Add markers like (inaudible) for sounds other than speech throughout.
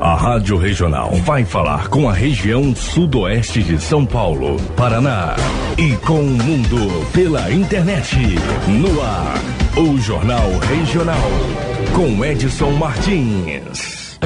A Rádio Regional vai falar com a região sudoeste de São Paulo, Paraná e com o mundo pela internet. No ar, o Jornal Regional com Edson Martins.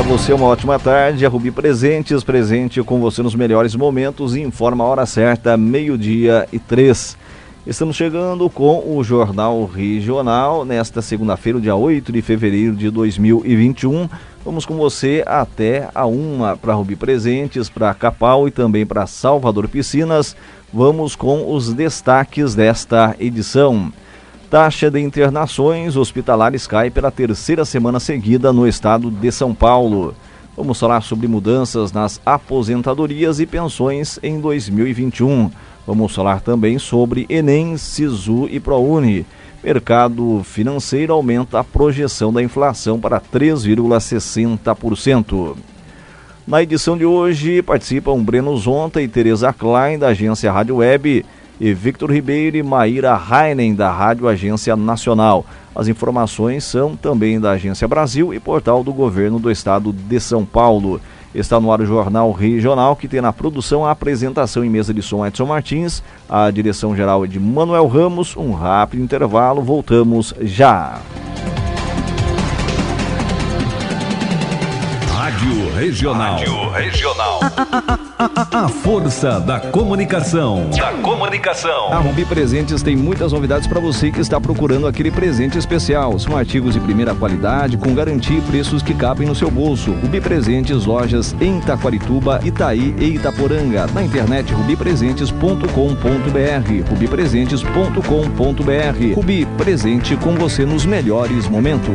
Para você, uma ótima tarde. A Rubi Presentes, presente com você nos melhores momentos e informa a hora certa, meio-dia e três. Estamos chegando com o Jornal Regional nesta segunda-feira, dia 8 de fevereiro de 2021. Vamos com você até a uma para Rubi Presentes, para Capal e também para Salvador Piscinas. Vamos com os destaques desta edição. Taxa de internações hospitalares cai pela terceira semana seguida no estado de São Paulo. Vamos falar sobre mudanças nas aposentadorias e pensões em 2021. Vamos falar também sobre Enem, Sisu e ProUni. Mercado financeiro aumenta a projeção da inflação para 3,60%. Na edição de hoje participam Breno Zonta e Tereza Klein, da agência Rádio Web e Victor Ribeiro e Maíra Heinen, da Rádio Agência Nacional. As informações são também da Agência Brasil e portal do Governo do Estado de São Paulo. Está no ar o Jornal Regional, que tem na produção a apresentação em mesa de som Edson Martins, a direção geral é de Manuel Ramos. Um rápido intervalo, voltamos já. Rádio Regional. Rádio Regional. A, força da comunicação. Da comunicação. A Rubi Presentes tem muitas novidades para você que está procurando aquele presente especial. São artigos de primeira qualidade, com garantia e preços que cabem no seu bolso. Rubi Presentes, lojas em Taquarituba, Itaí e Itaporanga. Na internet rubipresentes.com.br. rubipresentes.com.br. Rubi presente com você nos melhores momentos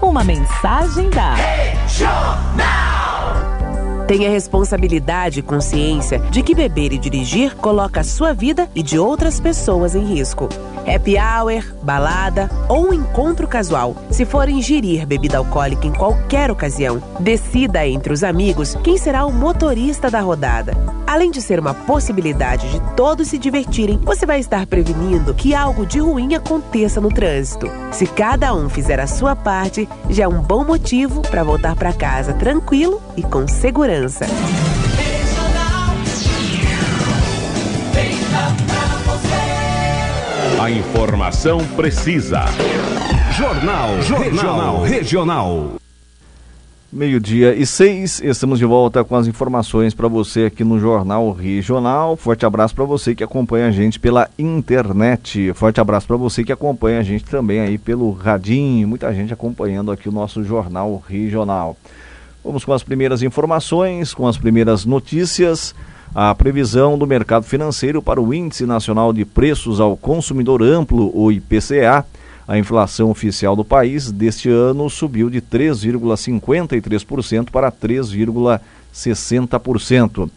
Uma mensagem da Regional. Tenha responsabilidade e consciência de que beber e dirigir coloca a sua vida e de outras pessoas em risco. Happy hour, balada ou um encontro casual. Se for ingerir bebida alcoólica em qualquer ocasião, decida entre os amigos quem será o motorista da rodada. Além de ser uma possibilidade de todos se divertirem, você vai estar prevenindo que algo de ruim aconteça no trânsito. Se cada um fizer a sua parte, já é um bom motivo para voltar para casa tranquilo e com segurança. A informação precisa. Jornal, Jornal Regional. Regional. Meio-dia e seis, estamos de volta com as informações para você aqui no Jornal Regional. Forte abraço para você que acompanha a gente pela internet. Forte abraço para você que acompanha a gente também aí pelo radinho. Muita gente acompanhando aqui o nosso Jornal Regional. Vamos com as primeiras informações, com as primeiras notícias a previsão do mercado financeiro para o Índice Nacional de Preços ao Consumidor Amplo, o IPCA. A inflação oficial do país deste ano subiu de 3,53% para 3,60%.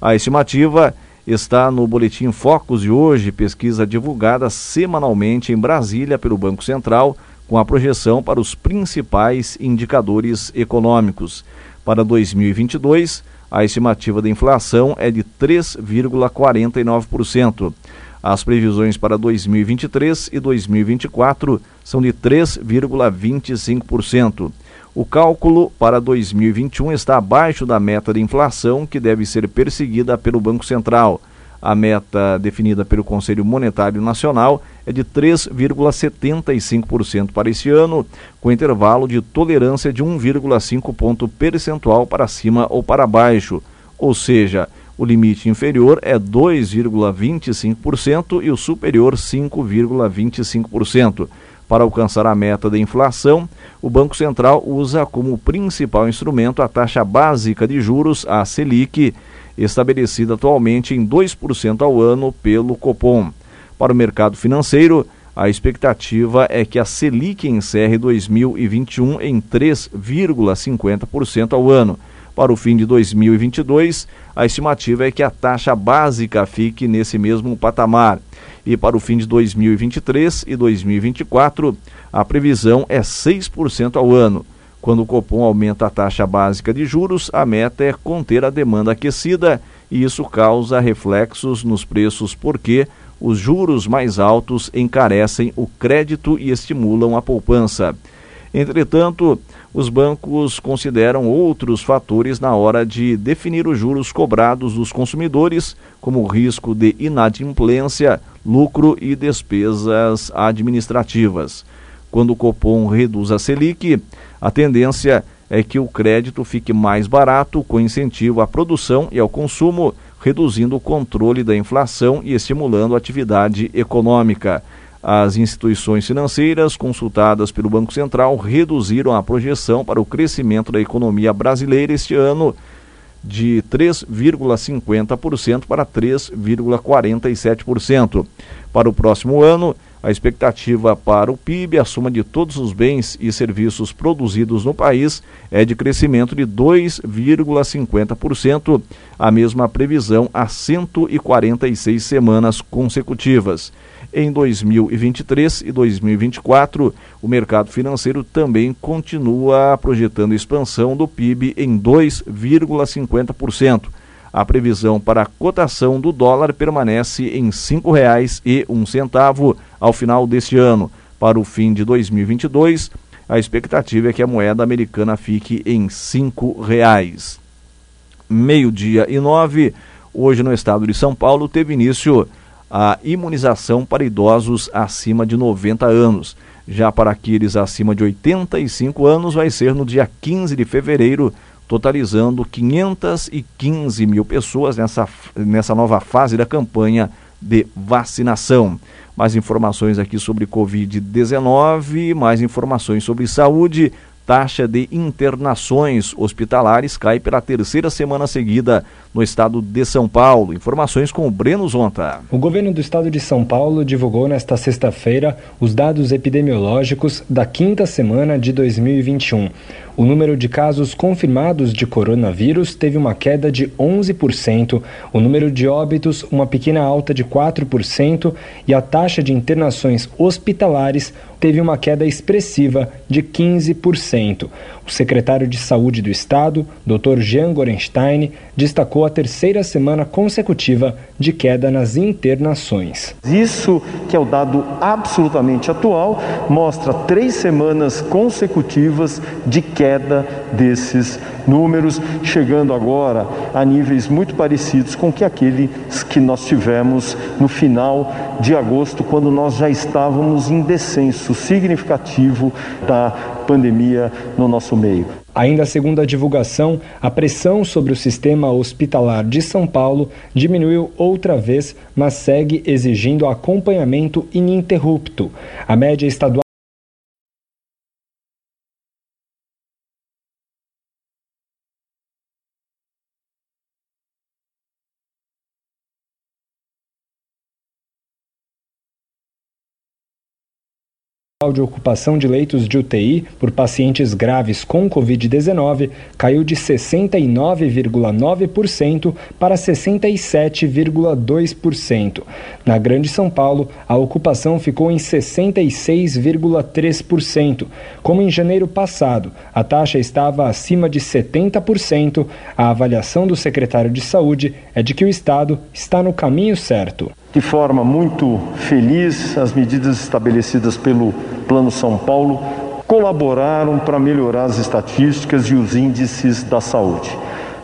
A estimativa está no Boletim Focus de hoje, pesquisa divulgada semanalmente em Brasília pelo Banco Central, com a projeção para os principais indicadores econômicos. Para 2022, a estimativa da inflação é de 3,49%. As previsões para 2023 e 2024 são de 3,25%. O cálculo para 2021 está abaixo da meta de inflação que deve ser perseguida pelo Banco Central. A meta definida pelo Conselho Monetário Nacional é de 3,75% para esse ano, com intervalo de tolerância de 1,5 ponto percentual para cima ou para baixo. Ou seja, o limite inferior é 2,25% e o superior 5,25%. Para alcançar a meta da inflação, o Banco Central usa como principal instrumento a taxa básica de juros, a Selic, estabelecida atualmente em 2% ao ano pelo Copom. Para o mercado financeiro, a expectativa é que a Selic encerre 2021 em 3,50% ao ano. Para o fim de 2022, a estimativa é que a taxa básica fique nesse mesmo patamar. E para o fim de 2023 e 2024, a previsão é 6% ao ano. Quando o Copom aumenta a taxa básica de juros, a meta é conter a demanda aquecida e isso causa reflexos nos preços porque os juros mais altos encarecem o crédito e estimulam a poupança. Entretanto, os bancos consideram outros fatores na hora de definir os juros cobrados dos consumidores, como o risco de inadimplência, lucro e despesas administrativas. Quando o Copom reduz a Selic, a tendência é que o crédito fique mais barato, com incentivo à produção e ao consumo, reduzindo o controle da inflação e estimulando a atividade econômica. As instituições financeiras consultadas pelo Banco Central reduziram a projeção para o crescimento da economia brasileira este ano de 3,50% para 3,47%. Para o próximo ano, a expectativa para o PIB, a soma de todos os bens e serviços produzidos no país, é de crescimento de 2,50%, a mesma previsão há 146 semanas consecutivas. Em 2023 e 2024, o mercado financeiro também continua projetando expansão do PIB em 2,50%. A previsão para a cotação do dólar permanece em R$ 5,01 ao final deste ano. Para o fim de 2022, a expectativa é que a moeda americana fique em R$ 5,00. Meio-dia e nove, hoje no estado de São Paulo, teve início a imunização para idosos acima de 90 anos. Já para aqueles acima de 85 anos, vai ser no dia 15 de fevereiro, totalizando 515 mil pessoas nessa, nessa nova fase da campanha de vacinação. Mais informações aqui sobre Covid-19, mais informações sobre saúde taxa de internações hospitalares cai pela terceira semana seguida no estado de São Paulo. Informações com o Breno Zonta. O governo do estado de São Paulo divulgou nesta sexta-feira os dados epidemiológicos da quinta semana de 2021. O número de casos confirmados de coronavírus teve uma queda de 11%, o número de óbitos uma pequena alta de 4% e a taxa de internações hospitalares teve uma queda expressiva de 15%. O secretário de Saúde do Estado, Dr. Jean Gorenstein, destacou a terceira semana consecutiva de queda nas internações. Isso, que é o dado absolutamente atual, mostra três semanas consecutivas de queda desses números, chegando agora a níveis muito parecidos com que aqueles que nós tivemos no final de agosto, quando nós já estávamos em descenso significativo da pandemia no nosso meio. Ainda segundo a divulgação, a pressão sobre o sistema hospitalar de São Paulo diminuiu outra vez, mas segue exigindo acompanhamento ininterrupto. A média estadual de ocupação de leitos de UTI por pacientes graves com Covid-19 caiu de 69,9% para 67,2%. Na Grande São Paulo, a ocupação ficou em 66,3%. Como em janeiro passado, a taxa estava acima de 70%, a avaliação do secretário de Saúde é de que o Estado está no caminho certo. De forma muito feliz, as medidas estabelecidas pelo Plano São Paulo colaboraram para melhorar as estatísticas e os índices da saúde.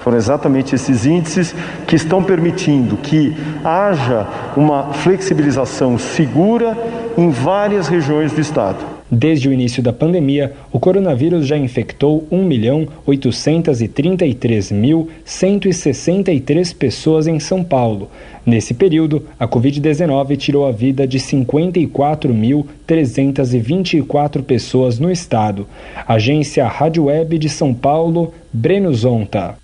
Foram exatamente esses índices que estão permitindo que haja uma flexibilização segura em várias regiões do estado. Desde o início da pandemia, o coronavírus já infectou 1.833.163 pessoas em São Paulo. Nesse período, a Covid-19 tirou a vida de 54.324 pessoas no estado. Agência Rádio Web de São Paulo, Breno Zonta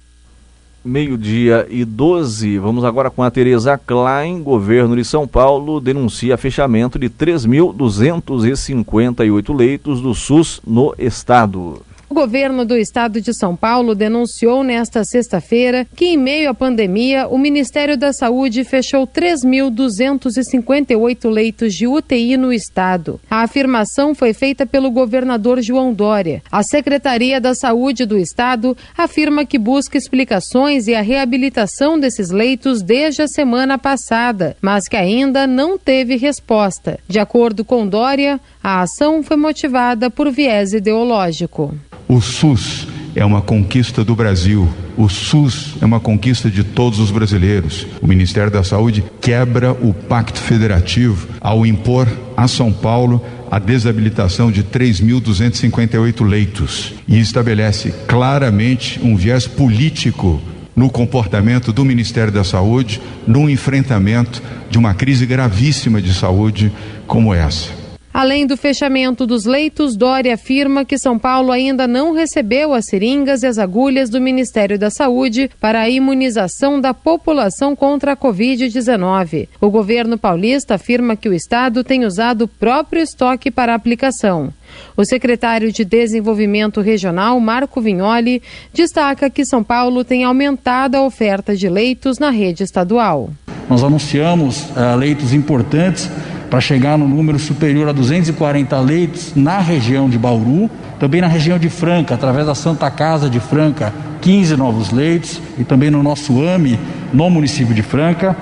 meio-dia e 12. Vamos agora com a Tereza Klein. Governo de São Paulo denuncia fechamento de 3.258 leitos do SUS no estado. O governo do estado de São Paulo denunciou nesta sexta-feira que, em meio à pandemia, o Ministério da Saúde fechou 3.258 leitos de UTI no estado. A afirmação foi feita pelo governador João Dória. A Secretaria da Saúde do estado afirma que busca explicações e a reabilitação desses leitos desde a semana passada, mas que ainda não teve resposta. De acordo com Dória, a ação foi motivada por viés ideológico. O SUS é uma conquista do Brasil. O SUS é uma conquista de todos os brasileiros. O Ministério da Saúde quebra o pacto federativo ao impor a São Paulo a desabilitação de 3.258 leitos e estabelece claramente um viés político no comportamento do Ministério da Saúde no enfrentamento de uma crise gravíssima de saúde como essa. Além do fechamento dos leitos, Dória afirma que São Paulo ainda não recebeu as seringas e as agulhas do Ministério da Saúde para a imunização da população contra a Covid-19. O governo paulista afirma que o estado tem usado o próprio estoque para a aplicação. O secretário de Desenvolvimento Regional, Marco Vignoli, destaca que São Paulo tem aumentado a oferta de leitos na rede estadual. Nós anunciamos uh, leitos importantes para chegar no número superior a 240 leitos na região de Bauru, também na região de Franca, através da Santa Casa de Franca, 15 novos leitos, e também no nosso AME, no município de Franca.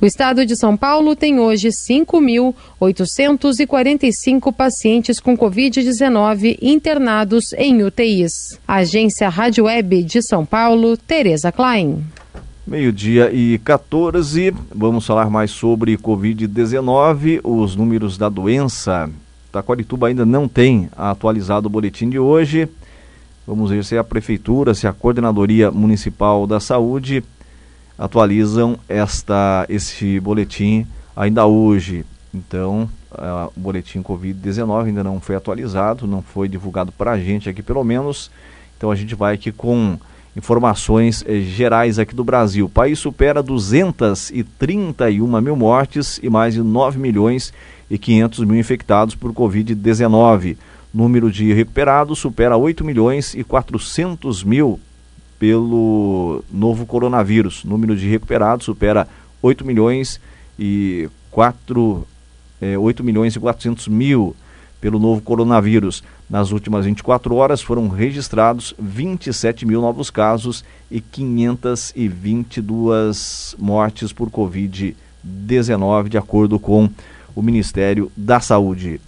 O estado de São Paulo tem hoje 5.845 pacientes com Covid-19 internados em UTIs. Agência Rádio Web de São Paulo, Tereza Klein. Meio-dia e 14, vamos falar mais sobre Covid-19, os números da doença. Taquarituba ainda não tem atualizado o boletim de hoje. Vamos ver se a Prefeitura, se a Coordenadoria Municipal da Saúde atualizam esta, esse boletim ainda hoje. Então, uh, o boletim Covid-19 ainda não foi atualizado, não foi divulgado para a gente aqui pelo menos. Então a gente vai aqui com informações eh, gerais aqui do Brasil. O país supera 231 mil mortes e mais de 9 milhões e 500 mil infectados por Covid-19. Número de recuperados supera 8 milhões e 400 mil pelo novo coronavírus. Número de recuperados supera 8 milhões e 4, eh, 8 milhões e 400 mil pelo novo coronavírus. Nas últimas 24 horas foram registrados 27 mil novos casos e 522 mortes por Covid-19, de acordo com o Ministério da Saúde.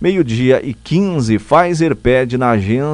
Meio-dia e 15, Pfizer pede na,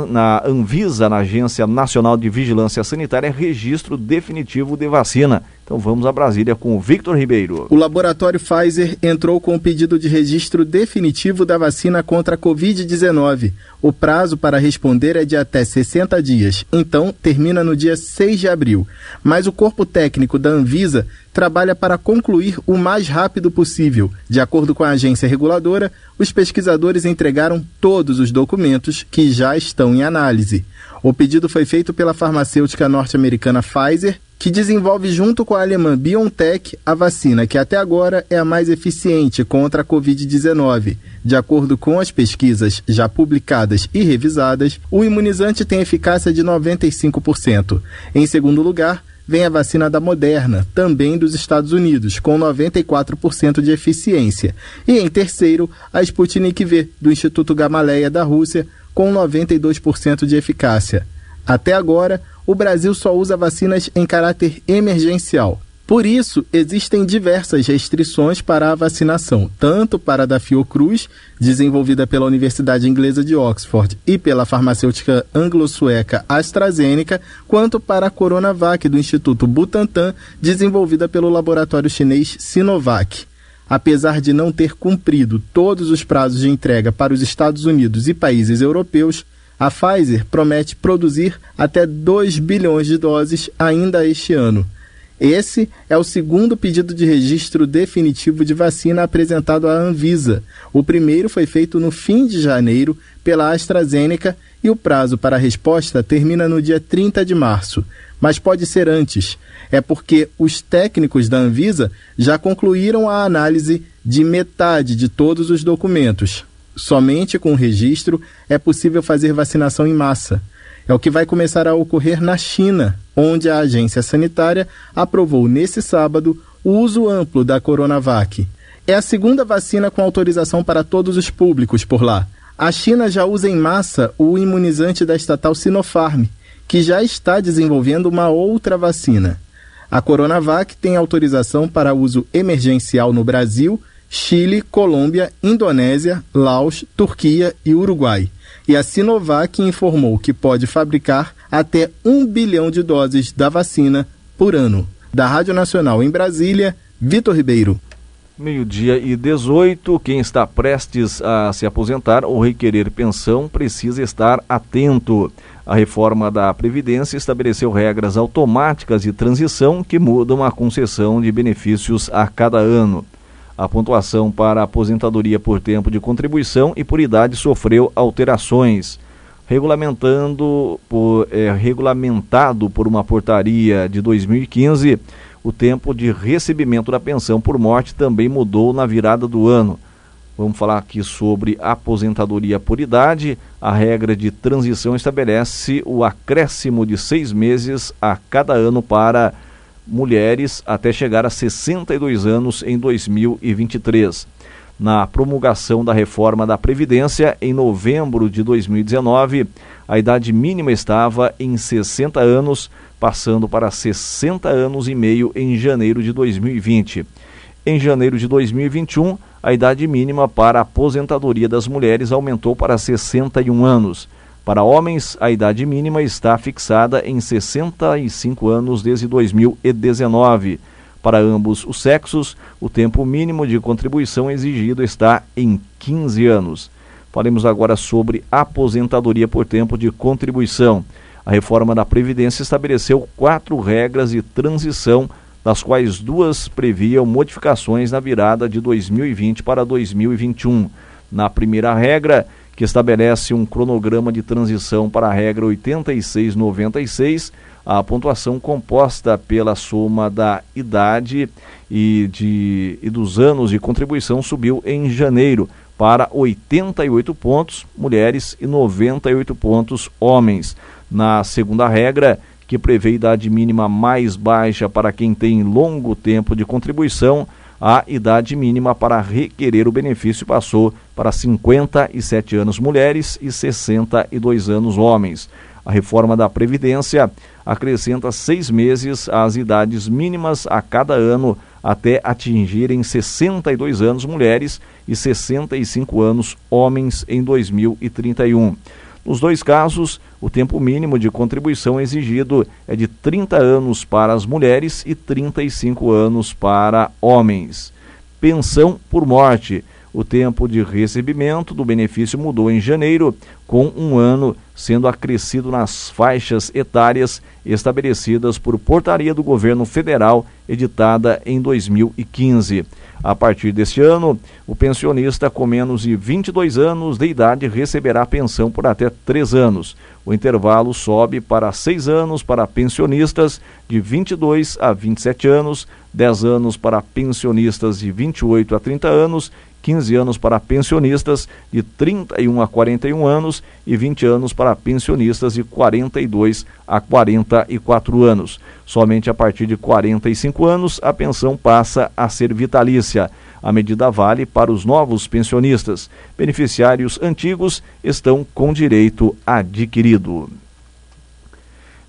na, Anvisa, na Agência Nacional de Vigilância Sanitária, registro definitivo de vacina. Então vamos a Brasília com o Victor Ribeiro. O laboratório Pfizer entrou com o pedido de registro definitivo da vacina contra a Covid-19. O prazo para responder é de até 60 dias, então termina no dia 6 de abril. Mas o corpo técnico da Anvisa trabalha para concluir o mais rápido possível. De acordo com a agência reguladora, os pesquisadores entregaram todos os documentos que já estão em análise. O pedido foi feito pela farmacêutica norte-americana Pfizer, que desenvolve junto com a alemã BioNTech a vacina que até agora é a mais eficiente contra a Covid-19. De acordo com as pesquisas já publicadas e revisadas, o imunizante tem eficácia de 95%. Em segundo lugar, vem a vacina da Moderna, também dos Estados Unidos, com 94% de eficiência. E em terceiro, a Sputnik V, do Instituto Gamaleya da Rússia, com 92% de eficácia. Até agora, o Brasil só usa vacinas em caráter emergencial. Por isso, existem diversas restrições para a vacinação, tanto para a da Fiocruz, desenvolvida pela Universidade Inglesa de Oxford e pela farmacêutica anglo-sueca AstraZeneca, quanto para a Coronavac do Instituto Butantan, desenvolvida pelo laboratório chinês Sinovac. Apesar de não ter cumprido todos os prazos de entrega para os Estados Unidos e países europeus, a Pfizer promete produzir até 2 bilhões de doses ainda este ano. Esse é o segundo pedido de registro definitivo de vacina apresentado à Anvisa. O primeiro foi feito no fim de janeiro pela AstraZeneca e o prazo para a resposta termina no dia 30 de março. Mas pode ser antes. É porque os técnicos da Anvisa já concluíram a análise de metade de todos os documentos. Somente com o registro é possível fazer vacinação em massa. É o que vai começar a ocorrer na China, onde a agência sanitária aprovou nesse sábado o uso amplo da Coronavac. É a segunda vacina com autorização para todos os públicos por lá. A China já usa em massa o imunizante da estatal Sinopharm, que já está desenvolvendo uma outra vacina. A Coronavac tem autorização para uso emergencial no Brasil, Chile, Colômbia, Indonésia, Laos, Turquia e Uruguai e a Sinovac informou que pode fabricar até um bilhão de doses da vacina por ano. Da Rádio Nacional em Brasília, Vitor Ribeiro. Meio-dia e 18. Quem está prestes a se aposentar ou requerer pensão precisa estar atento. A reforma da Previdência estabeleceu regras automáticas de transição que mudam a concessão de benefícios a cada ano. A pontuação para a aposentadoria por tempo de contribuição e por idade sofreu alterações. Regulamentando por, é, regulamentado por uma portaria de 2015, o tempo de recebimento da pensão por morte também mudou na virada do ano. Vamos falar aqui sobre aposentadoria por idade. A regra de transição estabelece o acréscimo de seis meses a cada ano para mulheres até chegar a 62 anos em 2023. Na promulgação da reforma da Previdência, em novembro de 2019, a idade mínima estava em 60 anos, passando para 60 anos e meio em janeiro de 2020. Em janeiro de 2021, a idade mínima para a aposentadoria das mulheres aumentou para 61 anos. Para homens, a idade mínima está fixada em 65 anos desde 2019. Para ambos os sexos, o tempo mínimo de contribuição exigido está em 15 anos. Falemos agora sobre aposentadoria por tempo de contribuição. A reforma da Previdência estabeleceu quatro regras de transição, das quais duas previam modificações na virada de 2020 para 2021. Na primeira regra, que estabelece um cronograma de transição para a regra 8696, a pontuação composta pela soma da idade e, de, e dos anos de contribuição subiu em janeiro para 88 pontos mulheres e 98 pontos homens. Na segunda regra, que prevê idade mínima mais baixa para quem tem longo tempo de contribuição, a idade mínima para requerer o benefício passou para 57 anos mulheres e 62 anos homens. A reforma da Previdência acrescenta seis meses às idades mínimas a cada ano até atingirem 62 anos mulheres e 65 anos homens em 2031. Nos dois casos, o tempo mínimo de contribuição exigido é de 30 anos para as mulheres e 35 anos para homens. Pensão por morte. O tempo de recebimento do benefício mudou em janeiro, com um ano sendo acrescido nas faixas etárias estabelecidas por portaria do governo federal editada em 2015. A partir deste ano, o pensionista com menos de 22 anos de idade receberá pensão por até três anos. O intervalo sobe para seis anos para pensionistas de 22 a 27 anos, 10 anos para pensionistas de 28 a 30 anos 15 anos para pensionistas de 31 a 41 anos e 20 anos para pensionistas de 42 a 44 anos. Somente a partir de 45 anos a pensão passa a ser vitalícia. A medida vale para os novos pensionistas. Beneficiários antigos estão com direito adquirido.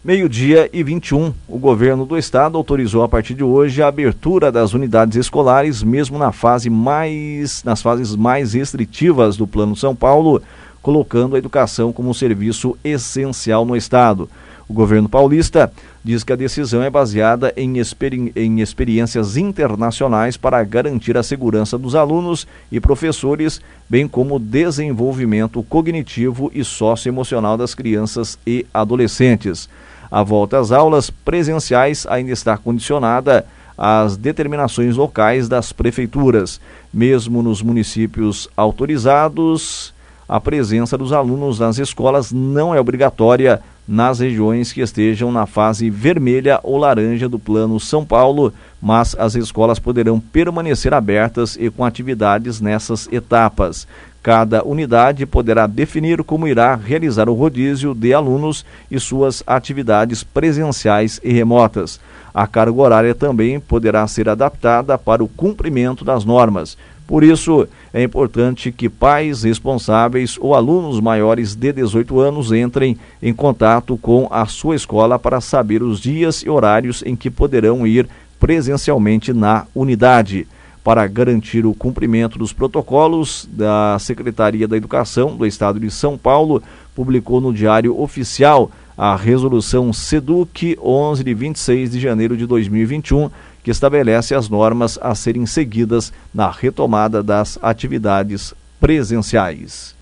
Meio-dia e 21, o governo do estado autorizou a partir de hoje a abertura das unidades escolares, mesmo na fase mais, nas fases mais restritivas do Plano São Paulo, colocando a educação como um serviço essencial no estado. O governo paulista diz que a decisão é baseada em, experi em experiências internacionais para garantir a segurança dos alunos e professores, bem como o desenvolvimento cognitivo e socioemocional das crianças e adolescentes. A volta às aulas presenciais ainda está condicionada às determinações locais das prefeituras. Mesmo nos municípios autorizados, a presença dos alunos nas escolas não é obrigatória nas regiões que estejam na fase vermelha ou laranja do Plano São Paulo, mas as escolas poderão permanecer abertas e com atividades nessas etapas. Cada unidade poderá definir como irá realizar o rodízio de alunos e suas atividades presenciais e remotas. A carga horária também poderá ser adaptada para o cumprimento das normas. Por isso, é importante que pais responsáveis ou alunos maiores de 18 anos entrem em contato com a sua escola para saber os dias e horários em que poderão ir presencialmente na unidade. Para garantir o cumprimento dos protocolos, da Secretaria da Educação do Estado de São Paulo publicou no Diário Oficial a Resolução SEDUC 11 de 26 de janeiro de 2021 que estabelece as normas a serem seguidas na retomada das atividades presenciais.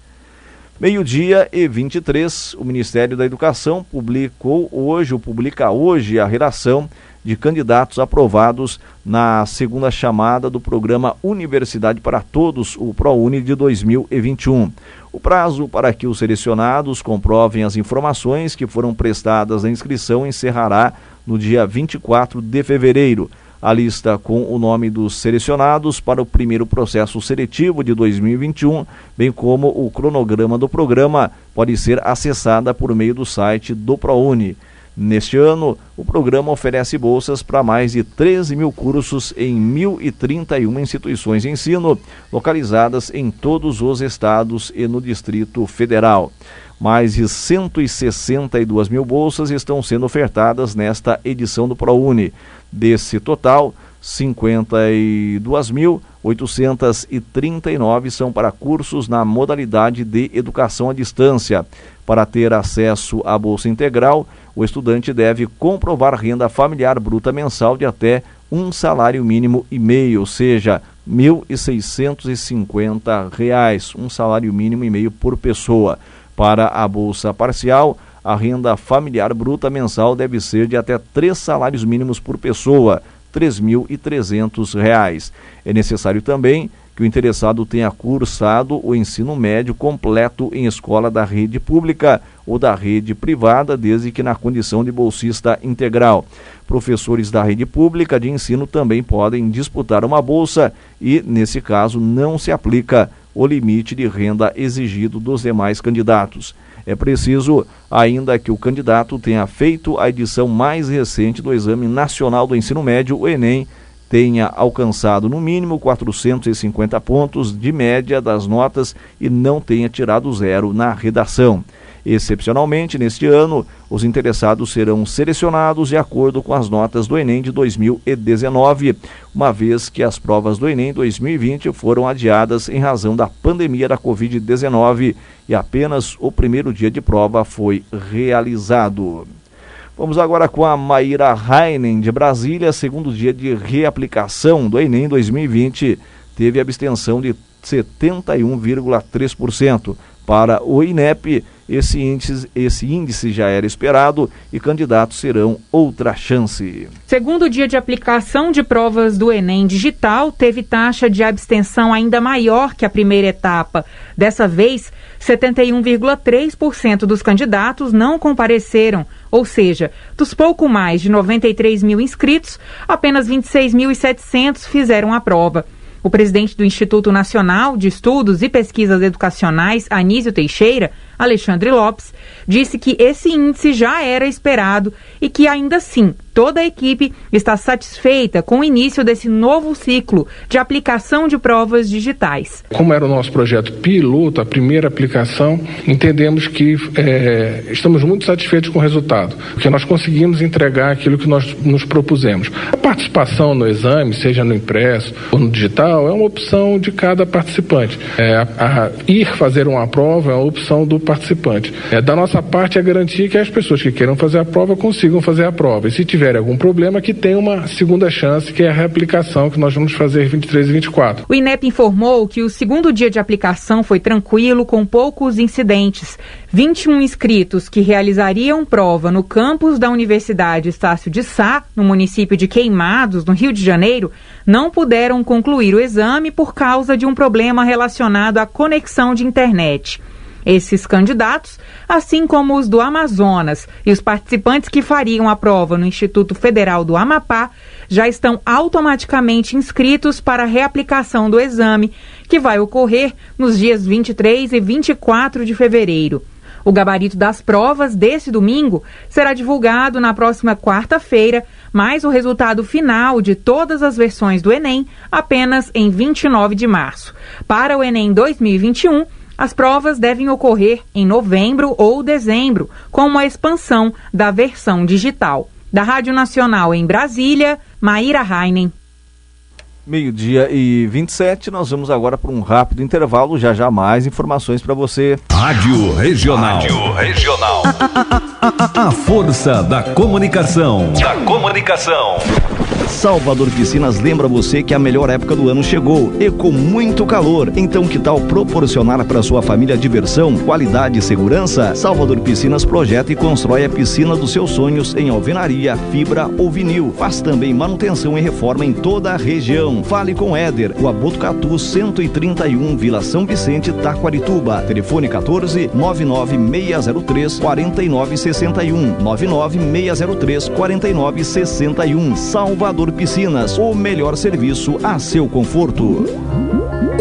Meio-dia e 23, o Ministério da Educação publicou hoje, ou publica hoje, a redação de candidatos aprovados na segunda chamada do programa Universidade para Todos, o ProUni de 2021. O prazo para que os selecionados comprovem as informações que foram prestadas na inscrição encerrará no dia 24 de fevereiro. A lista com o nome dos selecionados para o primeiro processo seletivo de 2021, bem como o cronograma do programa, pode ser acessada por meio do site do ProUni. Neste ano, o programa oferece bolsas para mais de 13 mil cursos em 1.031 instituições de ensino, localizadas em todos os estados e no Distrito Federal. Mais de 162 mil bolsas estão sendo ofertadas nesta edição do ProUni. Desse total, 52.839 são para cursos na modalidade de educação à distância. Para ter acesso à bolsa integral, o estudante deve comprovar renda familiar bruta mensal de até um salário mínimo e meio, ou seja, R$ 1.650, um salário mínimo e meio por pessoa. Para a bolsa parcial, a renda familiar bruta mensal deve ser de até três salários mínimos por pessoa, R$ 3.300. É necessário também que o interessado tenha cursado o ensino médio completo em escola da rede pública ou da rede privada, desde que na condição de bolsista integral. Professores da rede pública de ensino também podem disputar uma bolsa e, nesse caso, não se aplica o limite de renda exigido dos demais candidatos. É preciso ainda que o candidato tenha feito a edição mais recente do Exame Nacional do Ensino Médio, o Enem, tenha alcançado no mínimo 450 pontos de média das notas e não tenha tirado zero na redação. Excepcionalmente, neste ano, os interessados serão selecionados de acordo com as notas do Enem de 2019, uma vez que as provas do Enem 2020 foram adiadas em razão da pandemia da Covid-19 e apenas o primeiro dia de prova foi realizado. Vamos agora com a Maíra Heinen, de Brasília, segundo dia de reaplicação do Enem 2020, teve abstenção de 71,3%. Para o INEP, esse índice, esse índice já era esperado e candidatos serão outra chance. Segundo dia de aplicação de provas do Enem digital, teve taxa de abstenção ainda maior que a primeira etapa. Dessa vez, 71,3% dos candidatos não compareceram, ou seja, dos pouco mais de 93 mil inscritos, apenas 26.700 fizeram a prova. O presidente do Instituto Nacional de Estudos e Pesquisas Educacionais, Anísio Teixeira, Alexandre Lopes, disse que esse índice já era esperado e que ainda assim toda a equipe está satisfeita com o início desse novo ciclo de aplicação de provas digitais. Como era o nosso projeto piloto, a primeira aplicação, entendemos que é, estamos muito satisfeitos com o resultado, porque nós conseguimos entregar aquilo que nós nos propusemos. A participação no exame, seja no impresso ou no digital, é uma opção de cada participante. É, a, a ir fazer uma prova é uma opção do participante participante. É, da nossa parte, é garantir que as pessoas que queiram fazer a prova consigam fazer a prova. E se tiver algum problema, que tenha uma segunda chance, que é a reaplicação que nós vamos fazer 23 e 24. O INEP informou que o segundo dia de aplicação foi tranquilo, com poucos incidentes. 21 inscritos que realizariam prova no campus da Universidade Estácio de Sá, no município de Queimados, no Rio de Janeiro, não puderam concluir o exame por causa de um problema relacionado à conexão de internet. Esses candidatos, assim como os do Amazonas e os participantes que fariam a prova no Instituto Federal do Amapá, já estão automaticamente inscritos para a reaplicação do exame, que vai ocorrer nos dias 23 e 24 de fevereiro. O gabarito das provas desse domingo será divulgado na próxima quarta-feira, mas o resultado final de todas as versões do Enem apenas em 29 de março. Para o Enem 2021, as provas devem ocorrer em novembro ou dezembro, com uma expansão da versão digital. Da Rádio Nacional em Brasília, Maíra Heinen. Meio-dia e 27, nós vamos agora para um rápido intervalo. Já já mais informações para você. Rádio Regional. Rádio Regional. A, a, a, a força da comunicação. Da comunicação. Salvador Piscinas lembra você que a melhor época do ano chegou e com muito calor. Então, que tal proporcionar para sua família diversão, qualidade e segurança? Salvador Piscinas projeta e constrói a piscina dos seus sonhos em alvenaria, fibra ou vinil. Faz também manutenção e reforma em toda a região. Fale com Éder, o Abotucatu 131, Vila São Vicente, Taquarituba. Telefone 14 99603 4961 99603 4961. Salvador Piscinas, o melhor serviço a seu conforto.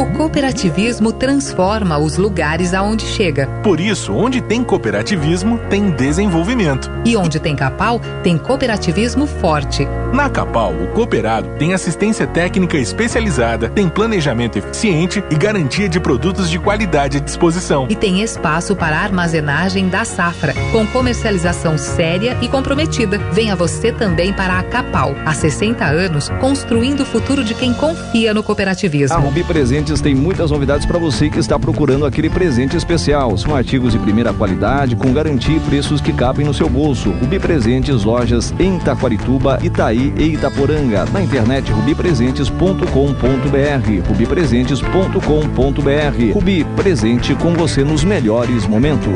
O cooperativismo transforma os lugares aonde chega. Por isso, onde tem cooperativismo, tem desenvolvimento. E onde tem Capal, tem cooperativismo forte. Na Capal, o cooperado tem assistência técnica especializada, tem planejamento eficiente e garantia de produtos de qualidade à disposição. E tem espaço para armazenagem da safra, com comercialização séria e comprometida. Venha você também para a Capal. Há 60 anos, construindo o futuro de quem confia no cooperativismo. A Rubi Presentes tem muitas novidades para você que está procurando aquele presente especial. São artigos de primeira qualidade, com garantia e preços que cabem no seu bolso. Rubi Presentes, lojas em Taquarituba, Itaí e Itaporanga. Na internet rubipresentes.com.br. rubipresentes.com.br. Rubi, presente com você nos melhores momentos.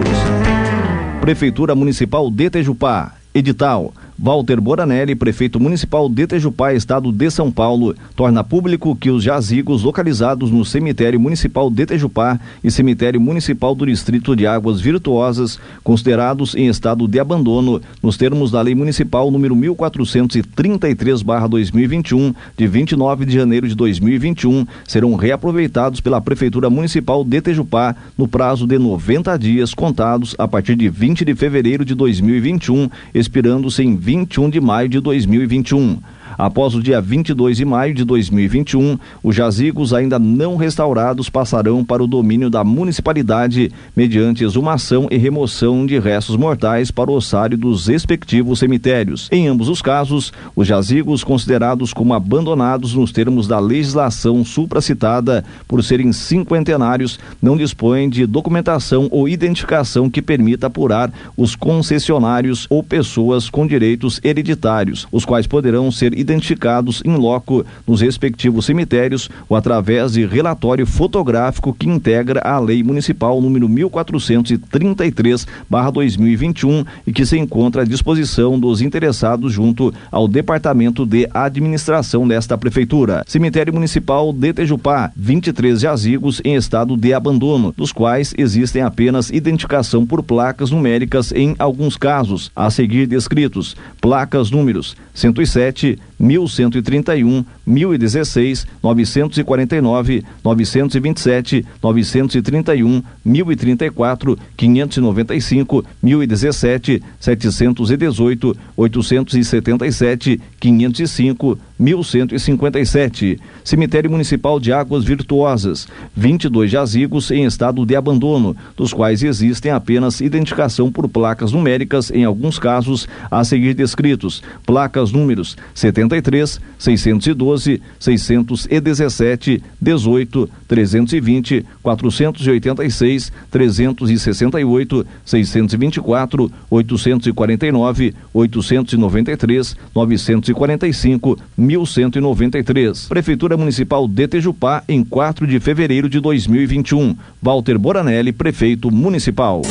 Prefeitura Municipal de Tejupá. Edital. Walter Boranelli, prefeito municipal de Tejupá, estado de São Paulo, torna público que os jazigos localizados no cemitério municipal de Tejupá e cemitério municipal do distrito de Águas Virtuosas, considerados em estado de abandono, nos termos da lei municipal número 1433/2021, de 29 de janeiro de 2021, serão reaproveitados pela prefeitura municipal de Tejupá no prazo de 90 dias contados a partir de 20 de fevereiro de 2021, expirando-se em 21 de maio de 2021. Após o dia 22 de maio de 2021, os jazigos ainda não restaurados passarão para o domínio da municipalidade mediante exumação e remoção de restos mortais para o ossário dos respectivos cemitérios. Em ambos os casos, os jazigos considerados como abandonados nos termos da legislação supracitada por serem cinquentenários não dispõem de documentação ou identificação que permita apurar os concessionários ou pessoas com direitos hereditários, os quais poderão ser identificados em loco nos respectivos cemitérios ou através de relatório fotográfico que integra a Lei Municipal número 1433/2021 e que se encontra à disposição dos interessados junto ao Departamento de Administração desta prefeitura. Cemitério Municipal de Tejupá, 23 jazigos em estado de abandono, dos quais existem apenas identificação por placas numéricas em alguns casos, a seguir descritos: placas números 107 1131, 1016, 949, 927, 931, 1034, 595, 1017, 718, 877, 505, 1157. Cemitério Municipal de Águas Virtuosas, 22 jazigos em estado de abandono, dos quais existem apenas identificação por placas numéricas em alguns casos a seguir descritos. Placas números 73, 612 12 617 18 320 486 368 624 849 893 945 1193. Prefeitura Municipal de Tejupá em 4 de fevereiro de 2021. Walter Boranelli, prefeito municipal.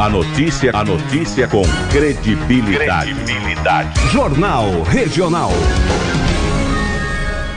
A notícia, a notícia com credibilidade. credibilidade. Jornal Regional.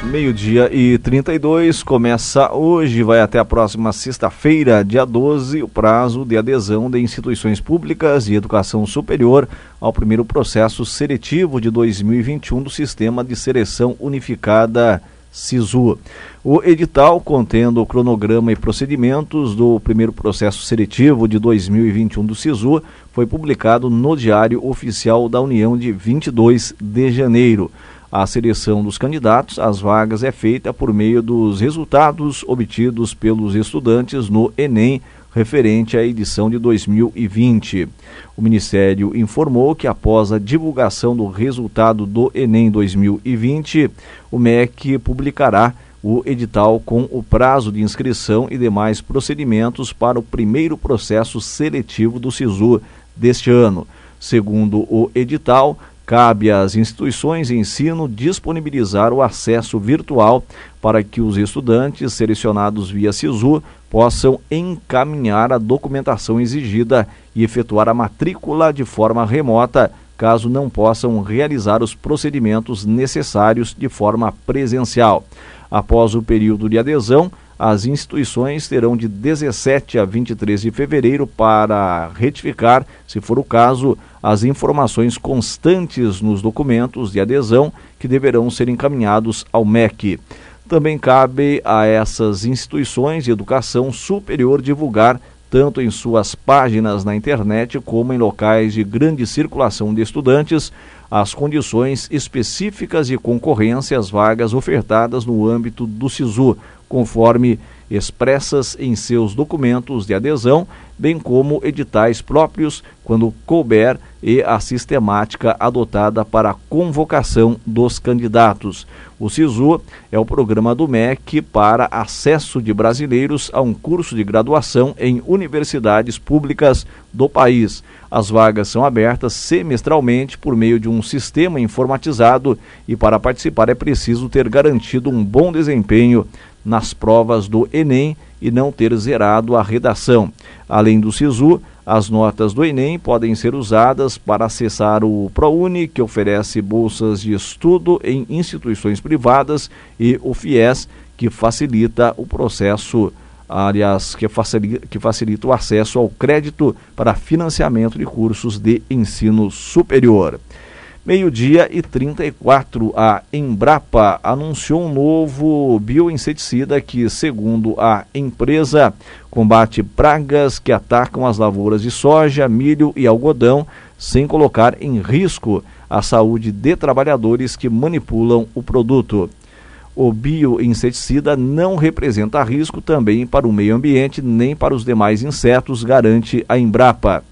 Meio-dia e 32 começa hoje, vai até a próxima sexta-feira, dia 12, o prazo de adesão de instituições públicas de educação superior ao primeiro processo seletivo de 2021 do Sistema de Seleção Unificada SISU. O edital contendo o cronograma e procedimentos do primeiro processo seletivo de 2021 do SISU foi publicado no Diário Oficial da União de 22 de janeiro. A seleção dos candidatos às vagas é feita por meio dos resultados obtidos pelos estudantes no Enem referente à edição de 2020. O Ministério informou que, após a divulgação do resultado do Enem 2020, o MEC publicará o edital com o prazo de inscrição e demais procedimentos para o primeiro processo seletivo do SISU deste ano. Segundo o edital, cabe às instituições de ensino disponibilizar o acesso virtual para que os estudantes selecionados via SISU possam encaminhar a documentação exigida e efetuar a matrícula de forma remota, caso não possam realizar os procedimentos necessários de forma presencial. Após o período de adesão, as instituições terão de 17 a 23 de fevereiro para retificar, se for o caso, as informações constantes nos documentos de adesão que deverão ser encaminhados ao MEC. Também cabe a essas instituições de educação superior divulgar, tanto em suas páginas na internet como em locais de grande circulação de estudantes, as condições específicas de concorrência às vagas ofertadas no âmbito do SISU, conforme expressas em seus documentos de adesão, bem como editais próprios, quando couber, e a sistemática adotada para a convocação dos candidatos. O SISU é o programa do MEC para acesso de brasileiros a um curso de graduação em universidades públicas do país. As vagas são abertas semestralmente por meio de um sistema informatizado e para participar é preciso ter garantido um bom desempenho nas provas do Enem e não ter zerado a redação. Além do SISU, as notas do Enem podem ser usadas para acessar o ProUni, que oferece bolsas de estudo em instituições privadas, e o FIES, que facilita o processo, aliás, que facilita, que facilita o acesso ao crédito para financiamento de cursos de ensino superior. Meio-dia e 34, a Embrapa anunciou um novo bioinseticida que, segundo a empresa, combate pragas que atacam as lavouras de soja, milho e algodão, sem colocar em risco a saúde de trabalhadores que manipulam o produto. O bioinseticida não representa risco também para o meio ambiente nem para os demais insetos, garante a Embrapa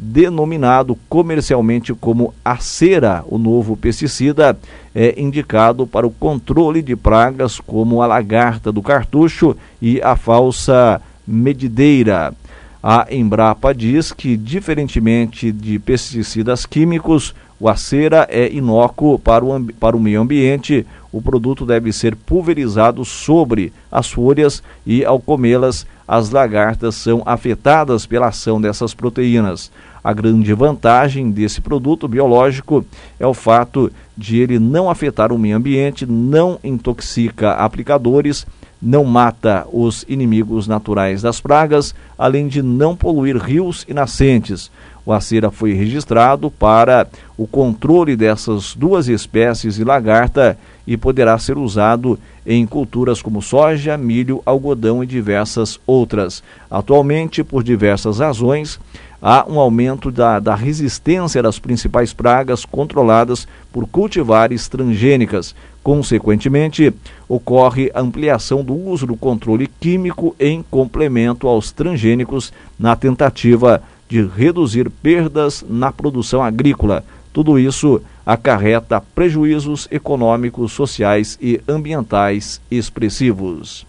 denominado comercialmente como acera, o novo pesticida é indicado para o controle de pragas como a lagarta do cartucho e a falsa medideira. A Embrapa diz que, diferentemente de pesticidas químicos, o acera é inócuo para o, para o meio ambiente. O produto deve ser pulverizado sobre as folhas e, ao comê-las, as lagartas são afetadas pela ação dessas proteínas. A grande vantagem desse produto biológico é o fato de ele não afetar o meio ambiente, não intoxica aplicadores, não mata os inimigos naturais das pragas, além de não poluir rios e nascentes. O acera foi registrado para o controle dessas duas espécies de lagarta e poderá ser usado em culturas como soja, milho, algodão e diversas outras. Atualmente, por diversas razões, há um aumento da, da resistência das principais pragas controladas por cultivares transgênicas. Consequentemente, ocorre ampliação do uso do controle químico em complemento aos transgênicos na tentativa de reduzir perdas na produção agrícola. Tudo isso acarreta prejuízos econômicos, sociais e ambientais expressivos.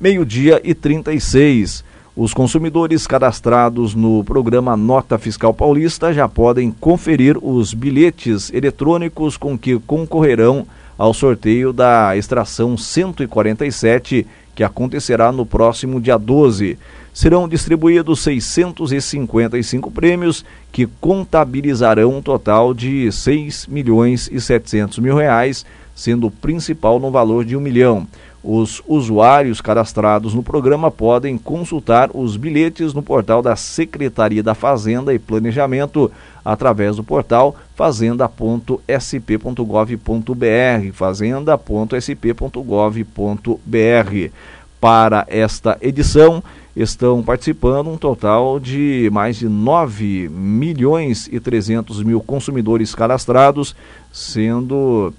Meio-dia e 36. Os consumidores cadastrados no programa Nota Fiscal Paulista já podem conferir os bilhetes eletrônicos com que concorrerão ao sorteio da extração 147, que acontecerá no próximo dia 12 serão distribuídos 655 prêmios que contabilizarão um total de 6 milhões e 700 mil reais, sendo o principal no valor de um milhão. Os usuários cadastrados no programa podem consultar os bilhetes no portal da Secretaria da Fazenda e Planejamento através do portal fazenda.sp.gov.br, fazenda.sp.gov.br. Para esta edição, estão participando um total de mais de 9 milhões e 300 mil consumidores cadastrados, sendo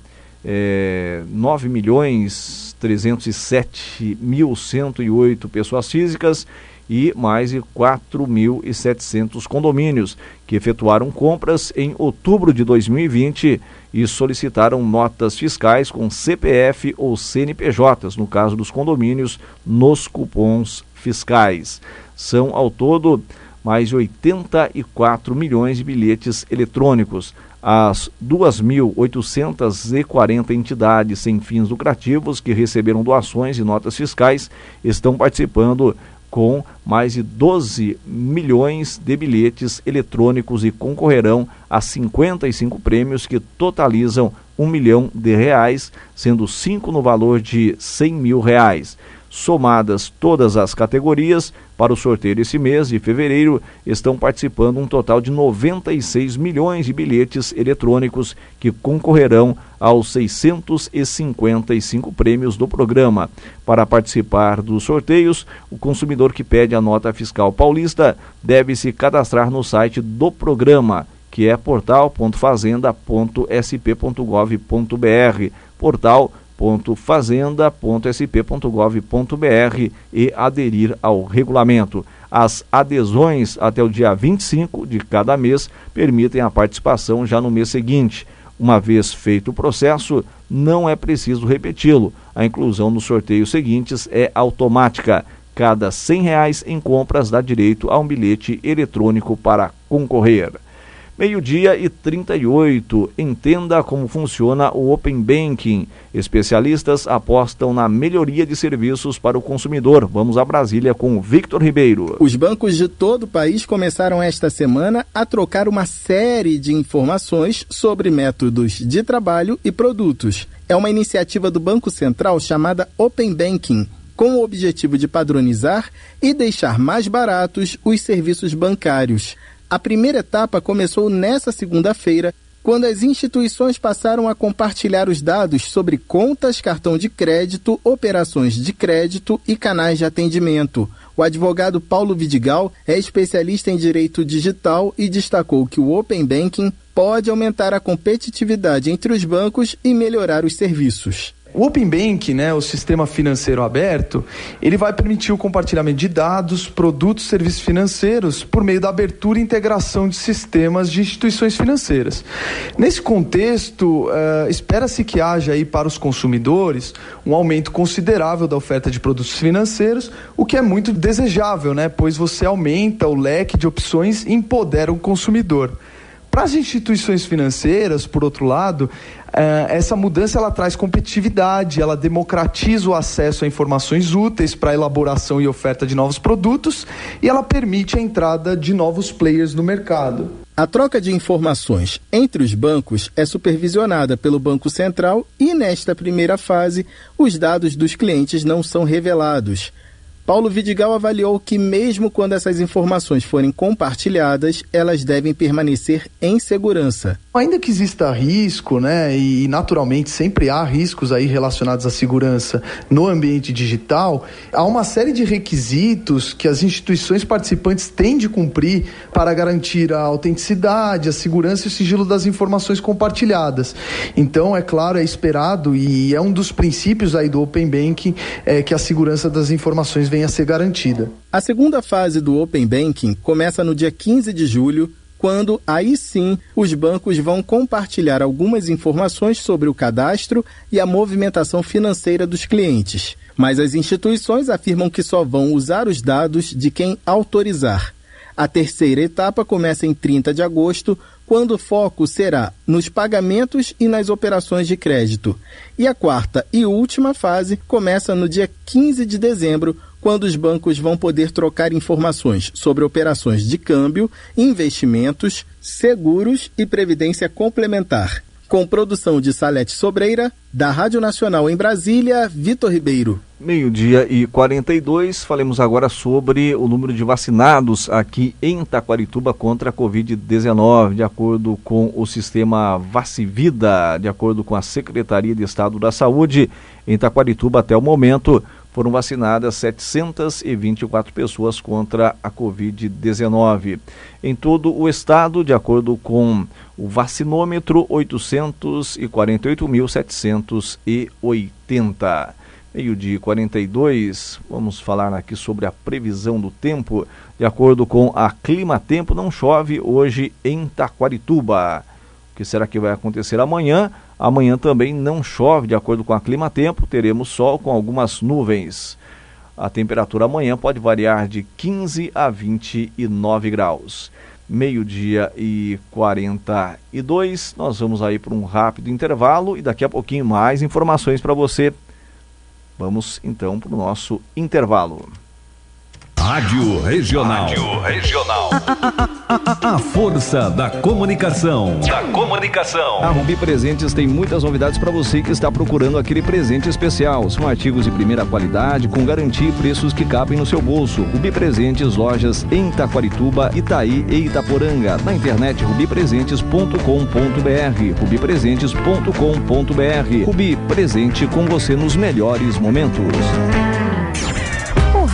é, 9 milhões 307 mil 108 pessoas físicas e mais de 4.700 condomínios que efetuaram compras em outubro de 2020 e solicitaram notas fiscais com CPF ou CNPJs, no caso dos condomínios, nos cupons fiscais. São ao todo mais de 84 milhões de bilhetes eletrônicos. As 2.840 entidades sem fins lucrativos que receberam doações e notas fiscais estão participando com mais de 12 milhões de bilhetes eletrônicos e concorrerão a 55 prêmios que totalizam um milhão de reais, sendo cinco no valor de 100 mil reais. Somadas todas as categorias, para o sorteio desse mês de fevereiro, estão participando um total de 96 milhões de bilhetes eletrônicos que concorrerão aos 655 prêmios do programa. Para participar dos sorteios, o consumidor que pede a nota fiscal paulista deve se cadastrar no site do programa, que é portal.fazenda.sp.gov.br. Portal www.fazenda.sp.gov.br e aderir ao regulamento. As adesões até o dia 25 de cada mês permitem a participação já no mês seguinte. Uma vez feito o processo, não é preciso repeti-lo. A inclusão nos sorteios seguintes é automática. Cada 100 reais em compras dá direito a um bilhete eletrônico para concorrer. Meio-dia e 38. Entenda como funciona o Open Banking. Especialistas apostam na melhoria de serviços para o consumidor. Vamos a Brasília com Victor Ribeiro. Os bancos de todo o país começaram esta semana a trocar uma série de informações sobre métodos de trabalho e produtos. É uma iniciativa do Banco Central chamada Open Banking com o objetivo de padronizar e deixar mais baratos os serviços bancários. A primeira etapa começou nesta segunda-feira, quando as instituições passaram a compartilhar os dados sobre contas, cartão de crédito, operações de crédito e canais de atendimento. O advogado Paulo Vidigal é especialista em direito digital e destacou que o Open Banking pode aumentar a competitividade entre os bancos e melhorar os serviços. O Open Bank, né, o sistema financeiro aberto, ele vai permitir o compartilhamento de dados, produtos serviços financeiros por meio da abertura e integração de sistemas de instituições financeiras. Nesse contexto, uh, espera-se que haja aí para os consumidores um aumento considerável da oferta de produtos financeiros, o que é muito desejável, né, pois você aumenta o leque de opções e empodera o consumidor. Para as instituições financeiras, por outro lado, eh, essa mudança ela traz competitividade, ela democratiza o acesso a informações úteis para a elaboração e oferta de novos produtos e ela permite a entrada de novos players no mercado. A troca de informações entre os bancos é supervisionada pelo Banco Central e, nesta primeira fase, os dados dos clientes não são revelados. Paulo Vidigal avaliou que, mesmo quando essas informações forem compartilhadas, elas devem permanecer em segurança. Ainda que exista risco, né, e naturalmente sempre há riscos aí relacionados à segurança no ambiente digital, há uma série de requisitos que as instituições participantes têm de cumprir para garantir a autenticidade, a segurança e o sigilo das informações compartilhadas. Então, é claro, é esperado e é um dos princípios aí do Open Banking é, que a segurança das informações a ser garantida. A segunda fase do Open Banking começa no dia 15 de julho, quando aí sim os bancos vão compartilhar algumas informações sobre o cadastro e a movimentação financeira dos clientes. Mas as instituições afirmam que só vão usar os dados de quem autorizar. A terceira etapa começa em 30 de agosto, quando o foco será nos pagamentos e nas operações de crédito. E a quarta e última fase começa no dia 15 de dezembro, quando os bancos vão poder trocar informações sobre operações de câmbio, investimentos, seguros e previdência complementar. Com produção de Salete Sobreira, da Rádio Nacional em Brasília, Vitor Ribeiro. Meio-dia e 42, falemos agora sobre o número de vacinados aqui em Taquarituba contra a Covid-19. De acordo com o sistema Vacivida, de acordo com a Secretaria de Estado da Saúde, em Taquarituba até o momento foram vacinadas 724 pessoas contra a Covid-19. Em todo o estado, de acordo com o vacinômetro, 848.780. Meio de 42, vamos falar aqui sobre a previsão do tempo. De acordo com a Clima Tempo, não chove hoje em Taquarituba. O que será que vai acontecer amanhã? Amanhã também não chove, de acordo com a Clima Tempo, teremos sol com algumas nuvens. A temperatura amanhã pode variar de 15 a 29 graus. Meio-dia e 42. Nós vamos aí para um rápido intervalo e daqui a pouquinho mais informações para você. Vamos então para o nosso intervalo. Rádio Regional. Rádio Regional. (laughs) A, força da comunicação. Da comunicação. A Rubi Presentes tem muitas novidades para você que está procurando aquele presente especial. São artigos de primeira qualidade, com garantia e preços que cabem no seu bolso. Rubi Presentes, lojas em Taquarituba, Itaí e Itaporanga. Na internet rubipresentes.com.br. rubipresentes.com.br. Rubi, presente com você nos melhores momentos